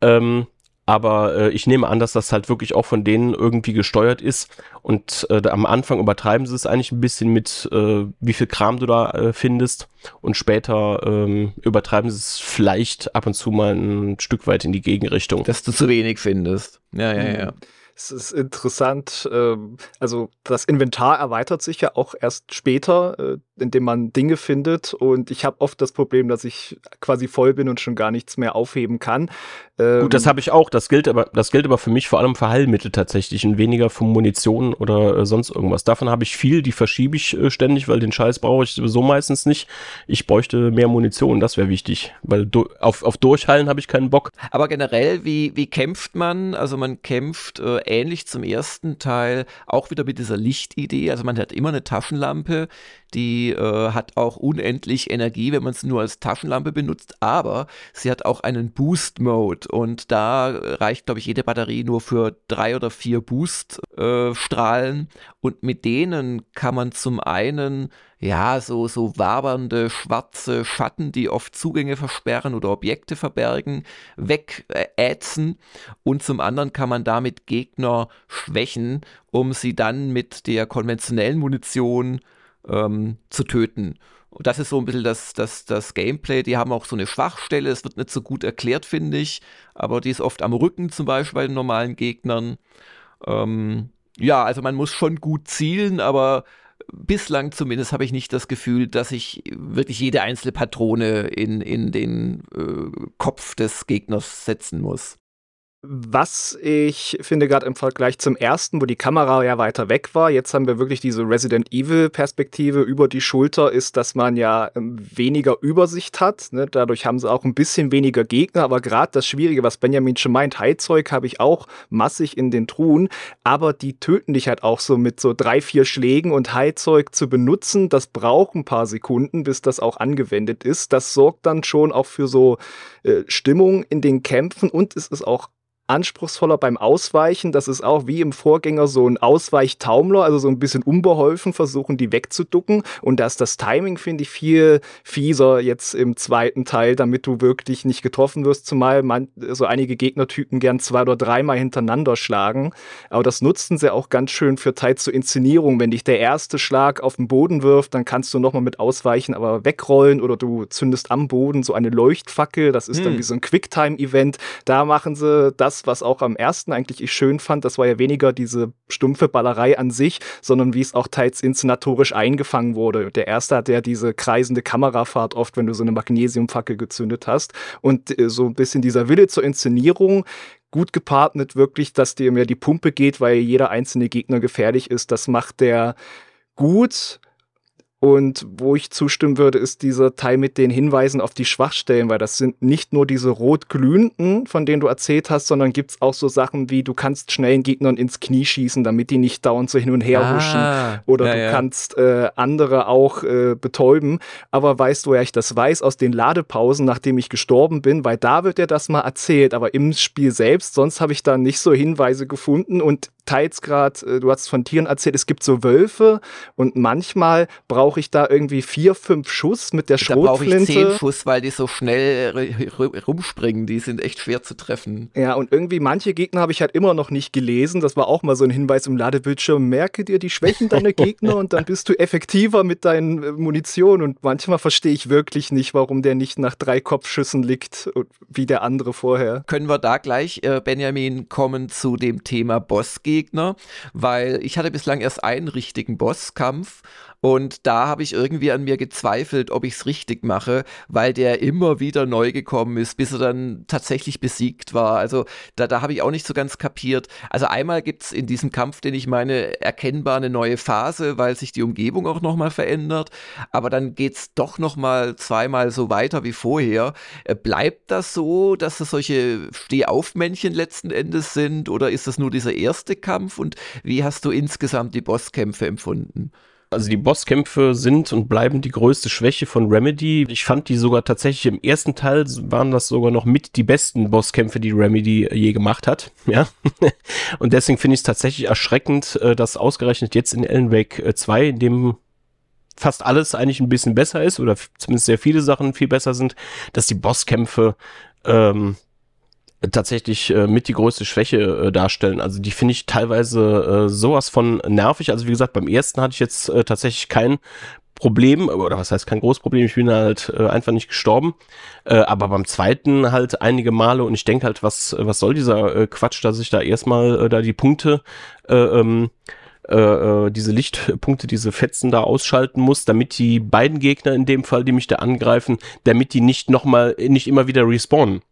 Ähm, aber äh, ich nehme an, dass das halt wirklich auch von denen irgendwie gesteuert ist. Und äh, am Anfang übertreiben sie es eigentlich ein bisschen mit, äh, wie viel Kram du da äh, findest. Und später ähm, übertreiben sie es vielleicht ab und zu mal ein Stück weit in die Gegenrichtung. Dass du zu wenig findest. Ja, ja, ja. Mhm. Es ist interessant, ähm, also das Inventar erweitert sich ja auch erst später, äh, indem man Dinge findet und ich habe oft das Problem, dass ich quasi voll bin und schon gar nichts mehr aufheben kann. Ähm, Gut, das habe ich auch, das gilt aber das gilt aber für mich vor allem für Heilmittel tatsächlich und weniger für Munition oder äh, sonst irgendwas. Davon habe ich viel, die verschiebe ich äh, ständig, weil den Scheiß brauche ich sowieso meistens nicht. Ich bräuchte mehr Munition, das wäre wichtig, weil auf, auf Durchhallen habe ich keinen Bock. Aber generell, wie, wie kämpft man? Also man kämpft äh, ähnlich zum ersten Teil, auch wieder mit dieser Lichtidee. Also man hat immer eine Taschenlampe, die äh, hat auch unendlich Energie, wenn man es nur als Taschenlampe benutzt, aber sie hat auch einen Boost-Mode und da reicht, glaube ich, jede Batterie nur für drei oder vier Boost-Strahlen äh, und mit denen kann man zum einen ja, so, so wabernde schwarze Schatten, die oft Zugänge versperren oder Objekte verbergen, wegätzen. Und zum anderen kann man damit Gegner schwächen, um sie dann mit der konventionellen Munition ähm, zu töten. Und das ist so ein bisschen das, das, das Gameplay. Die haben auch so eine Schwachstelle. Es wird nicht so gut erklärt, finde ich. Aber die ist oft am Rücken, zum Beispiel bei den normalen Gegnern. Ähm, ja, also man muss schon gut zielen, aber bislang zumindest habe ich nicht das Gefühl, dass ich wirklich jede einzelne Patrone in, in den äh, Kopf des Gegners setzen muss. Was ich finde, gerade im Vergleich zum ersten, wo die Kamera ja weiter weg war, jetzt haben wir wirklich diese Resident Evil-Perspektive über die Schulter, ist, dass man ja ähm, weniger Übersicht hat. Ne? Dadurch haben sie auch ein bisschen weniger Gegner, aber gerade das Schwierige, was Benjamin schon meint, Heilzeug habe ich auch massig in den Truhen, aber die töten dich halt auch so mit so drei, vier Schlägen und Heilzeug zu benutzen, das braucht ein paar Sekunden, bis das auch angewendet ist. Das sorgt dann schon auch für so äh, Stimmung in den Kämpfen und es ist auch anspruchsvoller beim Ausweichen. Das ist auch wie im Vorgänger so ein Ausweichtaumler, also so ein bisschen unbeholfen versuchen, die wegzuducken. Und da ist das Timing, finde ich, viel fieser jetzt im zweiten Teil, damit du wirklich nicht getroffen wirst, zumal man, so einige Gegnertypen gern zwei oder dreimal hintereinander schlagen. Aber das nutzen sie auch ganz schön für Teil zur Inszenierung. Wenn dich der erste Schlag auf den Boden wirft, dann kannst du nochmal mit ausweichen, aber wegrollen oder du zündest am Boden so eine Leuchtfackel. Das ist hm. dann wie so ein Quicktime-Event. Da machen sie das was auch am ersten eigentlich ich schön fand, das war ja weniger diese stumpfe Ballerei an sich, sondern wie es auch teils inszenatorisch eingefangen wurde. Der erste hat ja diese kreisende Kamerafahrt oft, wenn du so eine Magnesiumfackel gezündet hast. Und äh, so ein bisschen dieser Wille zur Inszenierung gut gepaart mit wirklich, dass dir mehr die Pumpe geht, weil jeder einzelne Gegner gefährlich ist. Das macht der gut Und wo ich zustimmen würde, ist dieser Teil mit den Hinweisen auf die Schwachstellen, weil das sind nicht nur diese rot glühenden, von denen du erzählt hast, sondern gibt's auch so Sachen wie, du kannst schnellen Gegnern ins Knie schießen, damit die nicht dauernd so hin und her huschen. Ah, Oder ja, du ja. kannst äh, andere auch äh, betäuben. Aber weißt du, woher ich das weiß? Aus den Ladepausen, nachdem ich gestorben bin, weil da wird dir das mal erzählt. Aber im Spiel selbst, sonst habe ich da nicht so Hinweise gefunden und teils gerade, äh, du hast von Tieren erzählt, es gibt so Wölfe und manchmal brauche ich da irgendwie vier, fünf Schuss mit der Da brauche ich zehn Schrotflinte. Schuss, weil die so schnell rumspringen. Die sind echt schwer zu treffen. Ja, und irgendwie manche Gegner habe ich halt immer noch nicht gelesen. Das war auch mal so ein Hinweis im Ladebildschirm. Merke dir die Schwächen deiner Gegner und dann bist du effektiver mit deinen äh, Munition. Und manchmal verstehe ich wirklich nicht, warum der nicht nach drei Kopfschüssen liegt, und- wie der andere vorher. Können wir da gleich, äh, Benjamin, kommen zu dem Thema Bossgegner? Weil ich hatte bislang erst einen richtigen Bosskampf und da habe ich irgendwie an mir gezweifelt, ob ich es richtig mache, weil der immer wieder neu gekommen ist, bis er dann tatsächlich besiegt war. Also da, da habe ich auch nicht so ganz kapiert. Also einmal gibt es in diesem Kampf, den ich meine, erkennbar eine neue Phase, weil sich die Umgebung auch nochmal verändert. Aber dann geht es doch nochmal zweimal so weiter wie vorher. Äh, Bleibt das so, dass es solche Stehaufmännchen letzten Endes sind oder ist das nur dieser erste Kampf und wie hast du insgesamt die Bosskämpfe empfunden? Also die Bosskämpfe sind und bleiben die größte Schwäche von Remedy. Ich fand die sogar tatsächlich im ersten Teil waren das sogar noch mit die besten Bosskämpfe, die Remedy je gemacht hat. Ja. Und deswegen finde ich es tatsächlich erschreckend, äh, dass ausgerechnet jetzt in Alan Wake äh, 2, in dem fast alles eigentlich ein bisschen besser ist oder zumindest sehr viele Sachen viel besser sind, dass die Bosskämpfe ähm, tatsächlich äh, mit die größte Schwäche äh, darstellen. Also die finde ich teilweise äh, sowas von nervig. Also wie gesagt, beim ersten hatte ich jetzt äh, tatsächlich kein Problem, oder was heißt kein großes Problem, ich bin halt äh, einfach nicht gestorben. Äh, aber beim zweiten halt einige Male und ich denke halt, was, was soll dieser äh, Quatsch, dass ich da erstmal äh, da die Punkte äh, ähm, äh, äh, diese Lichtpunkte, diese Fetzen da ausschalten muss, damit die beiden Gegner in dem Fall, die mich da angreifen, damit die nicht nochmal, nicht immer wieder respawnen.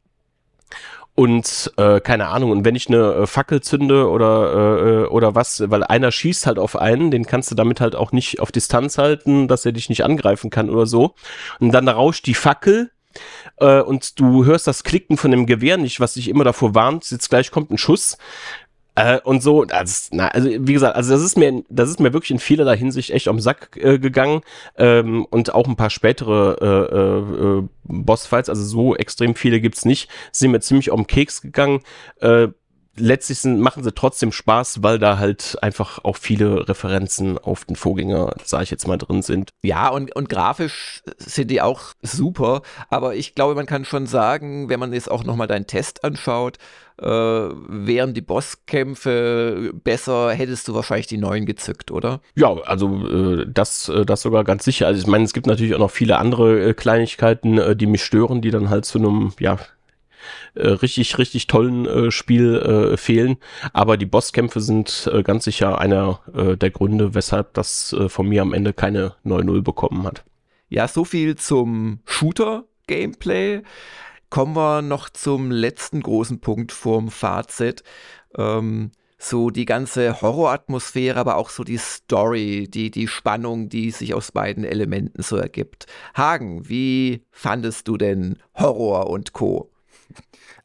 Und äh, keine Ahnung, und wenn ich eine äh, Fackel zünde oder, äh, äh, oder was, weil einer schießt halt auf einen, den kannst du damit halt auch nicht auf Distanz halten, dass er dich nicht angreifen kann oder so. Und dann rauscht die Fackel äh, und du hörst das Klicken von dem Gewehr nicht, was dich immer davor warnt, jetzt gleich kommt ein Schuss. Äh, und so, also, na, also wie gesagt, also das ist mir, das ist mir wirklich in vielerlei Hinsicht echt am Sack äh, gegangen ähm, und auch ein paar spätere äh, äh, äh, Bossfights, also so extrem viele gibt's nicht, sind mir ziemlich auf den Keks gegangen. Äh, letztlich sind, machen sie trotzdem Spaß, weil da halt einfach auch viele Referenzen auf den Vorgänger, sage ich jetzt mal, drin sind. Ja, und, und grafisch sind die auch super, aber ich glaube, man kann schon sagen, wenn man jetzt auch nochmal deinen Test anschaut, äh, wären die Bosskämpfe besser, hättest du wahrscheinlich die neuen gezückt, oder? Ja, also äh, das, äh, das sogar ganz sicher. Also ich meine, es gibt natürlich auch noch viele andere äh, Kleinigkeiten, äh, die mich stören, die dann halt zu einem, ja, äh, richtig, richtig tollen äh, Spiel äh, fehlen. Aber die Bosskämpfe sind äh, ganz sicher einer äh, der Gründe, weshalb das äh, von mir am Ende keine 9-0 bekommen hat. Ja, so viel zum Shooter-Gameplay. Kommen wir noch zum letzten großen Punkt vorm Fazit. Ähm, so die ganze Horroratmosphäre, aber auch so die Story, die, die Spannung, die sich aus beiden Elementen so ergibt. Hagen, wie fandest du denn Horror und Co.?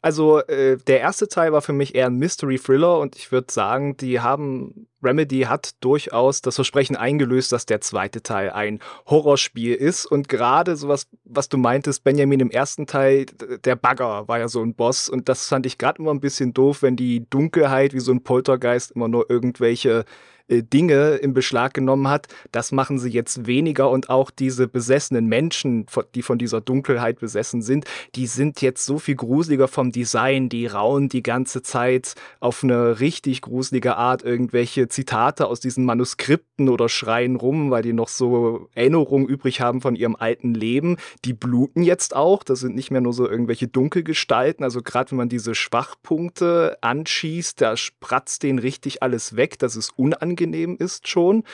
Also äh, der erste Teil war für mich eher ein Mystery Thriller und ich würde sagen, die haben Remedy hat durchaus das Versprechen eingelöst, dass der zweite Teil ein Horrorspiel ist und gerade sowas, was du meintest, Benjamin im ersten Teil, der Bagger war ja so ein Boss und das fand ich gerade immer ein bisschen doof, wenn die Dunkelheit wie so ein Poltergeist immer nur irgendwelche Dinge in Beschlag genommen hat. Das machen sie jetzt weniger und auch diese besessenen Menschen, die von dieser Dunkelheit besessen sind, die sind jetzt so viel gruseliger vom Design. Die rauen die ganze Zeit auf eine richtig gruselige Art irgendwelche Zitate aus diesen Manuskripten oder schreien rum, weil die noch so Erinnerungen übrig haben von ihrem alten Leben. Die bluten jetzt auch. Das sind nicht mehr nur so irgendwelche Dunkelgestalten. Also gerade wenn man diese Schwachpunkte anschießt, da spratzt denen richtig alles weg, dass es unangenehm ist schon.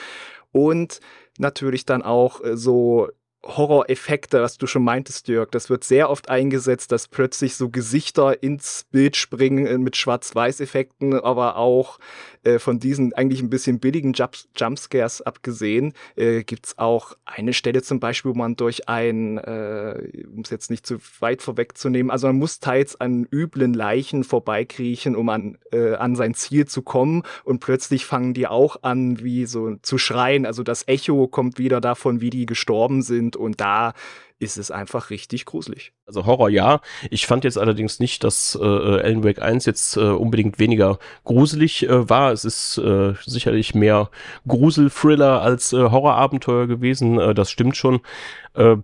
Und natürlich dann auch äh, so Horror-Effekte, was du schon meintest, Jörg. Das wird sehr oft eingesetzt, dass plötzlich so Gesichter ins Bild springen äh, mit Schwarz-Weiß-Effekten, aber auch äh, von diesen eigentlich ein bisschen billigen Jump Jumpscares abgesehen, äh, gibt's auch eine Stelle zum Beispiel, wo man durch ein, äh, um es jetzt nicht zu weit vorwegzunehmen, also man muss teils an üblen Leichen vorbeikriechen, um an, äh, an sein Ziel zu kommen und plötzlich fangen die auch an, wie so zu schreien. Also das Echo kommt wieder davon, wie die gestorben sind und da ist es einfach richtig gruselig. Also Horror ja. Ich fand jetzt allerdings nicht, dass äh, Alan Wake 1 jetzt äh, unbedingt weniger gruselig äh, war. Es ist äh, sicherlich mehr Grusel-Thriller als äh, Horrorabenteuer gewesen. Äh, das stimmt schon. Äh,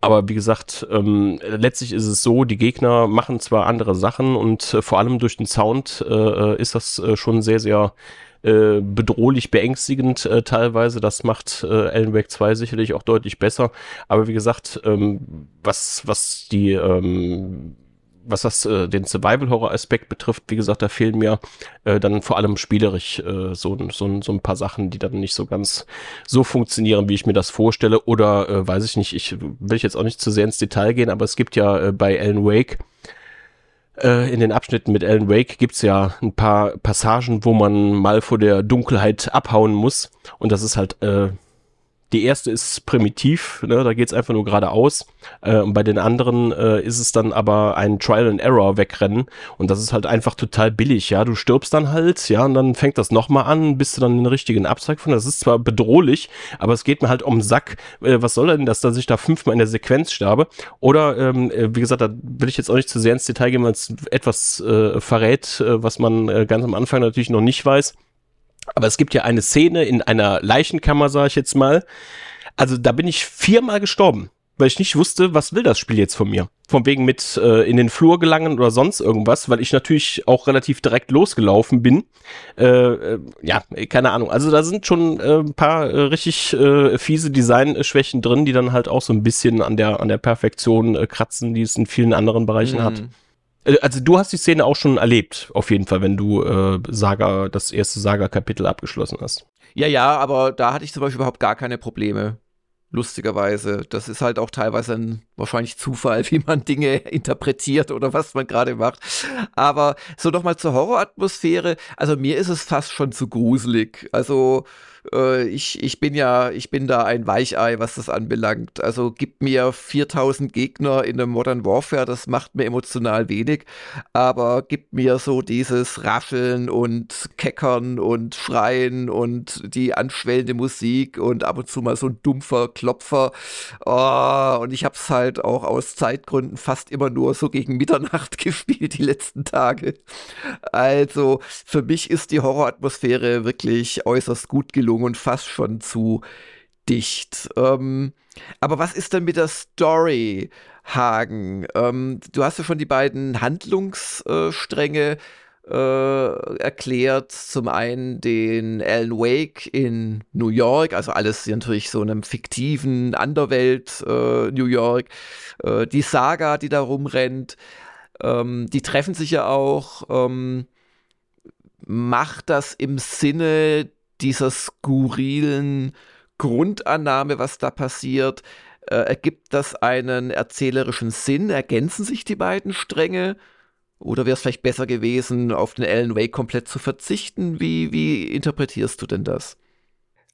aber wie gesagt, ähm, letztlich ist es so, die Gegner machen zwar andere Sachen und äh, vor allem durch den Sound äh, äh ist das äh, schon sehr, sehr äh, bedrohlich beängstigend äh, teilweise. Das macht äh, Alan Wake 2 sicherlich auch deutlich besser. Aber wie gesagt, ähm, was, was die ähm, was das äh, den Survival-Horror-Aspekt betrifft, wie gesagt, da fehlen mir äh, dann vor allem spielerisch äh, so, so, so ein paar Sachen, die dann nicht so ganz so funktionieren, wie ich mir das vorstelle. Oder äh, weiß ich nicht, ich will jetzt auch nicht zu sehr ins Detail gehen, aber es gibt ja äh, bei Alan Wake äh, in den Abschnitten mit Alan Wake gibt's ja ein paar Passagen, wo man mal vor der Dunkelheit abhauen muss. Und das ist halt äh, die erste ist primitiv, ne, da geht's einfach nur geradeaus. Äh, und bei den anderen äh, ist es dann aber ein Trial and Error wegrennen. Und das ist halt einfach total billig, ja. Du stirbst dann halt, ja, und dann fängt das nochmal an, bis du dann den richtigen Abzweig von. Das ist zwar bedrohlich, aber es geht mir halt um den Sack. Äh, was soll denn das, dass ich da fünfmal in der Sequenz sterbe? Oder, ähm, äh, wie gesagt, da will ich jetzt auch nicht zu sehr ins Detail gehen, weil es etwas äh, verrät, äh, was man äh, ganz am Anfang natürlich noch nicht weiß. Aber es gibt ja eine Szene in einer Leichenkammer, sage ich jetzt mal. Also da bin ich viermal gestorben, weil ich nicht wusste, was will das Spiel jetzt von mir. Von wegen mit äh, in den Flur gelangen oder sonst irgendwas, weil ich natürlich auch relativ direkt losgelaufen bin. Äh, äh, ja, keine Ahnung. Also da sind schon äh, ein paar äh, richtig äh, fiese Designschwächen drin, die dann halt auch so ein bisschen an der an der Perfektion äh, kratzen, die es in vielen anderen Bereichen mhm. hat. Äh, also du hast die Szene auch schon erlebt, auf jeden Fall, wenn du äh, Saga, das erste Saga-Kapitel abgeschlossen hast. Ja, ja, aber da hatte ich zum Beispiel überhaupt gar keine Probleme. Lustigerweise. Das ist halt auch teilweise ein wahrscheinlich Zufall, wie man Dinge interpretiert oder was man gerade macht. Aber so nochmal zur Horroratmosphäre. Also mir ist es fast schon zu gruselig. Also äh, ich, ich bin ja, ich bin da ein Weichei, was das anbelangt. Also gib mir 4000 Gegner in einem Modern Warfare, das macht mir emotional wenig, aber gib mir so dieses Rascheln und Keckern und Schreien und die anschwellende Musik und ab und zu mal so ein dumpfer Klopfer. Oh, und ich hab's halt auch aus Zeitgründen fast immer nur so gegen Mitternacht gespielt die letzten Tage. Also für mich ist die Horroratmosphäre wirklich äußerst gut gelungen und fast schon zu dicht. Ähm, aber was ist denn mit der Story, Hagen? Ähm, du hast ja schon die beiden Handlungsstränge äh, erklärt. Zum einen den Alan Wake in New York, also alles natürlich so einem fiktiven Underwelt äh, New York. Äh, die Saga, die da rumrennt. Ähm, die treffen sich ja auch. Ähm, macht das im Sinne dieser skurrilen Grundannahme, was da passiert, äh, ergibt das einen erzählerischen Sinn? Ergänzen sich die beiden Stränge? Oder wäre es vielleicht besser gewesen, auf den Alan Wake komplett zu verzichten? Wie, wie interpretierst du denn das?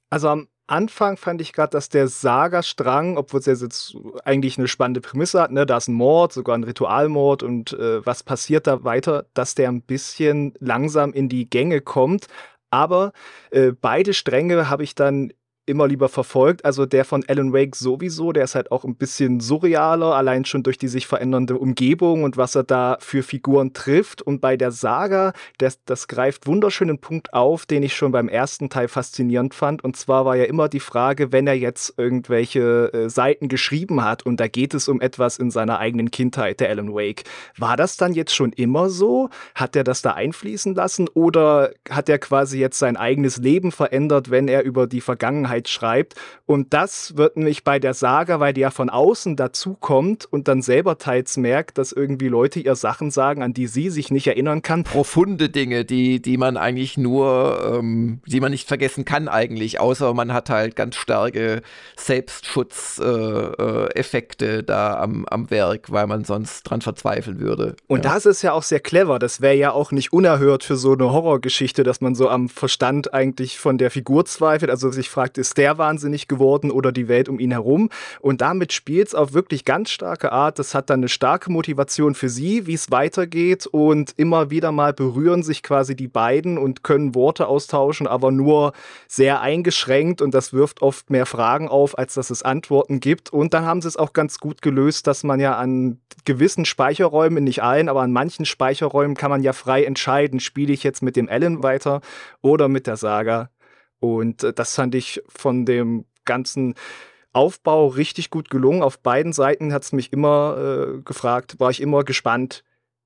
Also am Anfang fand ich gerade, dass der Saga-Strang, obwohl es jetzt eigentlich eine spannende Prämisse hat, ne, da ist ein Mord, sogar ein Ritualmord und äh, was passiert da weiter, dass der ein bisschen langsam in die Gänge kommt. Aber äh, beide Stränge habe ich dann immer lieber verfolgt. Also der von Alan Wake sowieso, der ist halt auch ein bisschen surrealer, allein schon durch die sich verändernde Umgebung und was er da für Figuren trifft. Und bei der Saga, das, das greift wunderschönen Punkt auf, den ich schon beim ersten Teil faszinierend fand. Und zwar war ja immer die Frage, wenn er jetzt irgendwelche äh, Seiten geschrieben hat und da geht es um etwas in seiner eigenen Kindheit, der Alan Wake. War das dann jetzt schon immer so? Hat er das da einfließen lassen oder hat er quasi jetzt sein eigenes Leben verändert, wenn er über die Vergangenheit Wahrheit schreibt. Und das wird nämlich bei der Saga, weil die ja von außen dazukommt und dann selber teils merkt, dass irgendwie Leute ihr Sachen sagen, an die sie sich nicht erinnern kann. Profunde Dinge, die, die man eigentlich nur, ähm, die man nicht vergessen kann eigentlich, außer man hat halt ganz starke Selbstschutzeffekte äh, äh, da am, am Werk, weil man sonst dran verzweifeln würde. Und ja. das ist ja auch sehr clever. Das wäre ja auch nicht unerhört für so eine Horrorgeschichte, dass man so am Verstand eigentlich von der Figur zweifelt, also sich fragt, ist der wahnsinnig geworden oder die Welt um ihn herum? Und damit spielt es auf wirklich ganz starke Art. Das hat dann eine starke Motivation für sie, wie es weitergeht und immer wieder mal berühren sich quasi die beiden und können Worte austauschen, aber nur sehr eingeschränkt und das wirft oft mehr Fragen auf, als dass es Antworten gibt. Und dann haben sie es auch ganz gut gelöst, dass man ja an gewissen Speicherräumen, nicht allen, aber an manchen Speicherräumen kann man ja frei entscheiden, spiele ich jetzt mit dem Alan weiter oder mit der Saga. Und äh, das fand ich von dem ganzen Aufbau richtig gut gelungen. Auf beiden Seiten hat es mich immer äh, gefragt, war ich immer gespannt,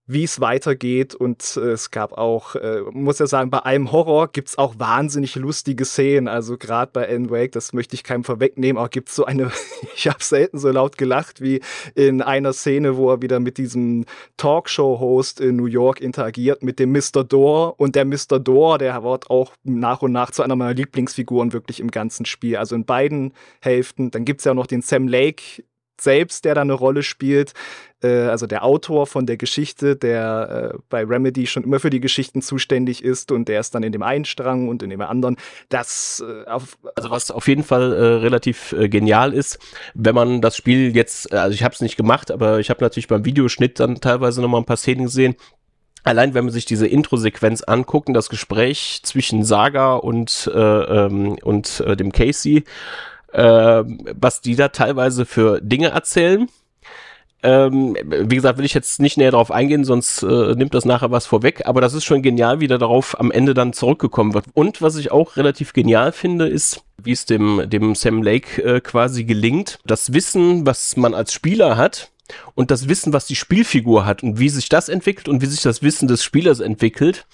wie es weitergeht. Und äh, es gab auch, äh, muss ja sagen, bei allem Horror gibt es auch wahnsinnig lustige Szenen. Also gerade bei Alan Wake, das möchte ich keinem vorwegnehmen, aber gibt es so eine, ich habe selten so laut gelacht wie in einer Szene, wo er wieder mit diesem Talkshow-Host in New York interagiert, mit dem Mr. Door. Und der Mr. Door, der wird auch nach und nach zu einer meiner Lieblingsfiguren wirklich im ganzen Spiel. Also in beiden Hälften. Dann gibt es ja auch noch den Sam Lake selbst, der da eine Rolle spielt, äh, also der Autor von der Geschichte, der äh, bei Remedy schon immer für die Geschichten zuständig ist und der ist dann in dem einen Strang und in dem anderen. Das äh, auf, also was auf jeden Fall äh, relativ äh, genial ist, wenn man das Spiel jetzt, also ich habe es nicht gemacht, aber ich habe natürlich beim Videoschnitt dann teilweise noch mal ein paar Szenen gesehen. Allein wenn man sich diese Intro-Sequenz anguckt das Gespräch zwischen Saga und, äh, ähm, und äh, dem Casey, äh, was die da teilweise für Dinge erzählen. Ähm, wie gesagt, will ich jetzt nicht näher darauf eingehen, sonst äh, nimmt das nachher was vorweg. Aber das ist schon genial, wie da darauf am Ende dann zurückgekommen wird. Und was ich auch relativ genial finde, ist, wie es dem, dem Sam Lake äh, quasi gelingt, das Wissen, was man als Spieler hat, und das Wissen, was die Spielfigur hat und wie sich das entwickelt und wie sich das Wissen des Spielers entwickelt,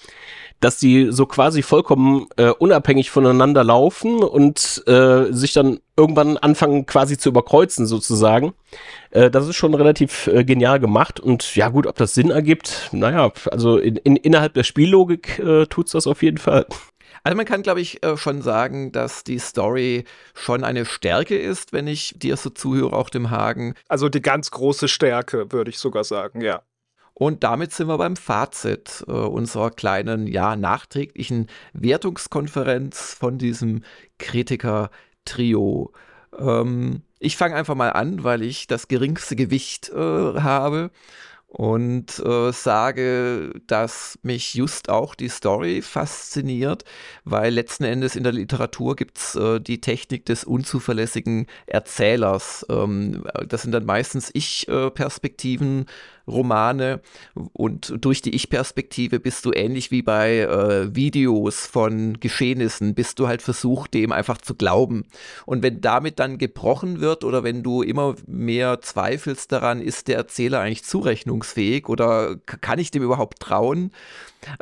dass die so quasi vollkommen äh, unabhängig voneinander laufen und äh, sich dann irgendwann anfangen quasi zu überkreuzen sozusagen. Äh, das ist schon relativ äh, genial gemacht und ja gut, ob das Sinn ergibt, naja, also in, in, innerhalb der Spiellogik äh, tut's das auf jeden Fall. Also man kann, glaube ich, äh, schon sagen, dass die Story schon eine Stärke ist, wenn ich dir so zuhöre, auch dem Hagen. Also die ganz große Stärke, würde ich sogar sagen, ja. Und damit sind wir beim Fazit äh, unserer kleinen, ja, nachträglichen Wertungskonferenz von diesem Kritiker-Trio. Ähm, ich fange einfach mal an, weil ich das geringste Gewicht äh, habe und äh, sage, dass mich just auch die Story fasziniert, weil letzten Endes in der Literatur gibt es äh, die Technik des unzuverlässigen Erzählers. Ähm, das sind dann meistens Ich-Perspektiven Romane und durch die Ich-Perspektive bist du ähnlich wie bei äh, Videos von Geschehnissen, bist du halt versucht, dem einfach zu glauben. Und wenn damit dann gebrochen wird oder wenn du immer mehr zweifelst daran, ist der Erzähler eigentlich zurechnungsfähig oder kann ich dem überhaupt trauen?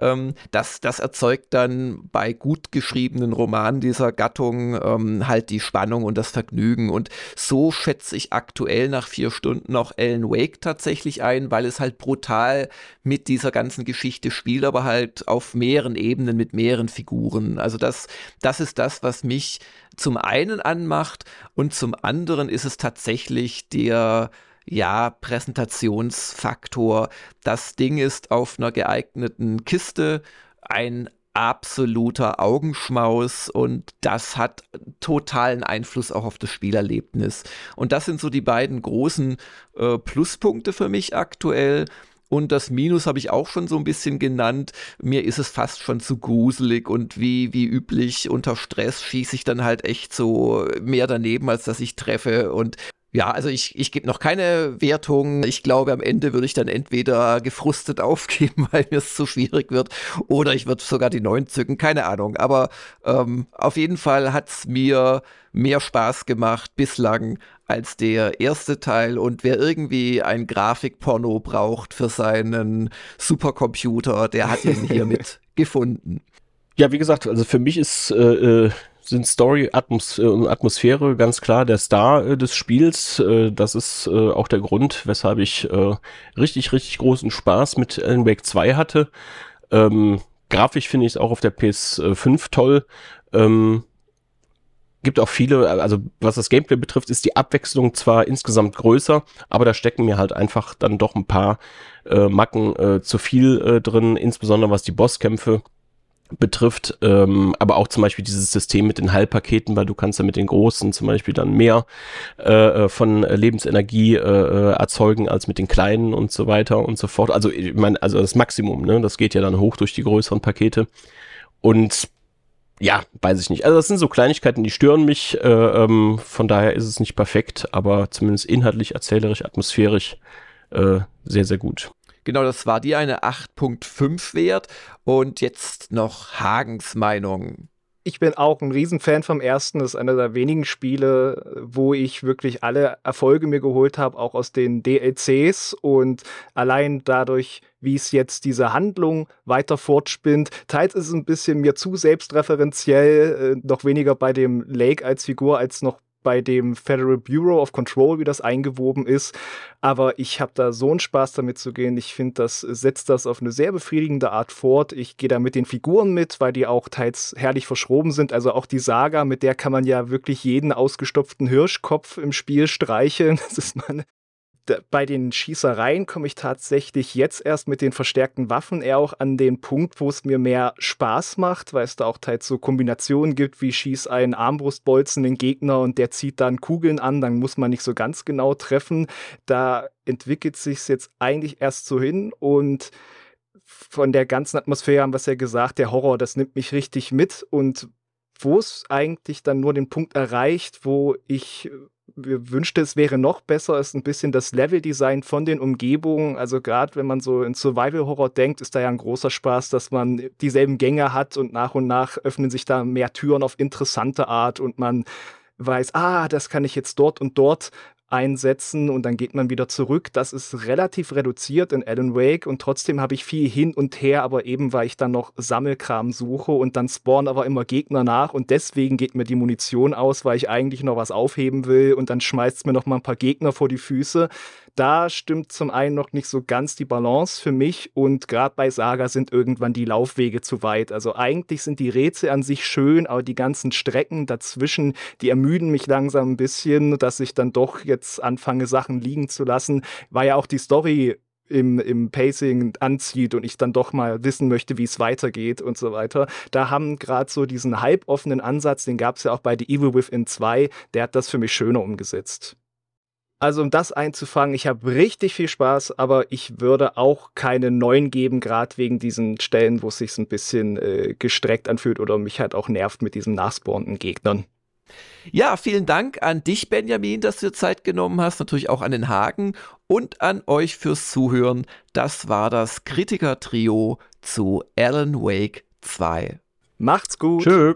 Ähm, das, das erzeugt dann bei gut geschriebenen Romanen dieser Gattung ähm, halt die Spannung und das Vergnügen. Und so schätze ich aktuell nach vier Stunden auch Alan Wake tatsächlich ein, weil es halt brutal mit dieser ganzen Geschichte spielt, aber halt auf mehreren Ebenen mit mehreren Figuren. Also das, das ist das, was mich zum einen anmacht und zum anderen ist es tatsächlich der ja, Präsentationsfaktor. Das Ding ist auf einer geeigneten Kiste ein absoluter Augenschmaus und das hat totalen Einfluss auch auf das Spielerlebnis. Und das sind so die beiden großen äh, Pluspunkte für mich aktuell. Und das Minus habe ich auch schon so ein bisschen genannt. Mir ist es fast schon zu gruselig und wie, wie üblich unter Stress schieße ich dann halt echt so mehr daneben, als dass ich treffe. Und ja, also ich, ich gebe noch keine Wertung. Ich glaube, am Ende würde ich dann entweder gefrustet aufgeben, weil mir es zu schwierig wird, oder ich würde sogar die neun zücken, keine Ahnung. Aber ähm, auf jeden Fall hat es mir mehr Spaß gemacht bislang als der erste Teil. Und wer irgendwie ein Grafikporno braucht für seinen Supercomputer, der hat ihn hiermit gefunden. Ja, wie gesagt, also für mich ist äh, äh sind Story Atmos äh, und Atmosphäre ganz klar der Star äh, des Spiels. Äh, das ist auch der Grund, weshalb ich richtig, richtig großen Spaß mit Alan Wake 2 hatte. Ähm, grafisch finde ich es auch auf der PS5 toll. Ähm, gibt auch viele, also was das Gameplay betrifft, ist die Abwechslung zwar insgesamt größer, aber da stecken mir halt einfach dann doch ein paar äh, Macken äh, zu viel äh, drin, insbesondere was die Bosskämpfe betrifft, ähm, aber auch zum Beispiel dieses System mit den Heilpaketen, weil du kannst ja mit den großen zum Beispiel dann mehr äh, äh von Lebensenergie äh, äh, erzeugen als mit den kleinen und so weiter und so fort. Also ich meine, also das Maximum, ne? Das geht ja dann hoch durch die größeren Pakete. Und ja, weiß ich nicht. Also das sind so Kleinigkeiten, die stören mich. Äh, ähm, von daher ist es nicht perfekt, aber zumindest inhaltlich, erzählerisch, atmosphärisch äh, sehr, sehr gut. Genau, das war dir eine 8.5 wert. Und jetzt noch Hagens Meinung. Ich bin auch ein Riesenfan vom ersten. Das ist einer der wenigen Spiele, wo ich wirklich alle Erfolge mir geholt habe, auch aus den DLCs. Und allein dadurch, wie es jetzt diese Handlung weiter fortspinnt, teils ist es ein bisschen mir zu selbstreferenziell, äh, noch weniger bei dem Lake als Figur, als noch bei dem Federal Bureau of Control, wie das eingewoben ist. Aber ich habe da so einen Spaß damit zu gehen. Ich finde, das setzt das auf eine sehr befriedigende Art fort. Ich gehe da mit den Figuren mit, weil die auch teils herrlich verschroben sind. Also auch die Saga, mit der kann man ja wirklich jeden ausgestopften Hirschkopf im Spiel streicheln. Das ist meine bei den Schießereien komme ich tatsächlich jetzt erst mit den verstärkten Waffen eher auch an den Punkt, wo es mir mehr Spaß macht, weil es da auch teils so Kombinationen gibt, wie schieß einen Armbrustbolzen den Gegner und der zieht dann Kugeln an, dann muss man nicht so ganz genau treffen. Da entwickelt sich es jetzt eigentlich erst so hin und von der ganzen Atmosphäre haben wir es ja gesagt, der Horror, das nimmt mich richtig mit und wo es eigentlich dann nur den Punkt erreicht, wo ich wünschte, es wäre noch besser, ist ein bisschen das Leveldesign von den Umgebungen. Also gerade wenn man so in Survival-Horror denkt, ist da ja ein großer Spaß, dass man dieselben Gänge hat und nach und nach öffnen sich da mehr Türen auf interessante Art und man weiß, ah, das kann ich jetzt dort und dort einsetzen und dann geht man wieder zurück. Das ist relativ reduziert in Alan Wake und trotzdem habe ich viel hin und her, aber eben weil ich dann noch Sammelkram suche und dann spawnen aber immer Gegner nach und deswegen geht mir die Munition aus, weil ich eigentlich noch was aufheben will und dann schmeißt mir noch mal ein paar Gegner vor die Füße da stimmt zum einen noch nicht so ganz die Balance für mich und gerade bei Saga sind irgendwann die Laufwege zu weit. Also eigentlich sind die Rätsel an sich schön, aber die ganzen Strecken dazwischen, die ermüden mich langsam ein bisschen, dass ich dann doch jetzt anfange, Sachen liegen zu lassen. War ja auch die Story im, im Pacing anzieht und ich dann doch mal wissen möchte, wie es weitergeht und so weiter. Da haben gerade so diesen halboffenen Ansatz, den gab es ja auch bei The Evil Within 2, der hat das für mich schöner umgesetzt. Also um das einzufangen, ich habe richtig viel Spaß, aber ich würde auch keine neuen geben, gerade wegen diesen Stellen, wo es sich ein bisschen äh, gestreckt anfühlt oder mich halt auch nervt mit diesen nachspawnenden Gegnern. Ja, vielen Dank an dich, Benjamin, dass du dir Zeit genommen hast, natürlich auch an den Haken und an euch fürs Zuhören. Das war das Kritiker-Trio zu Alan Wake 2. Macht's gut. Tschö.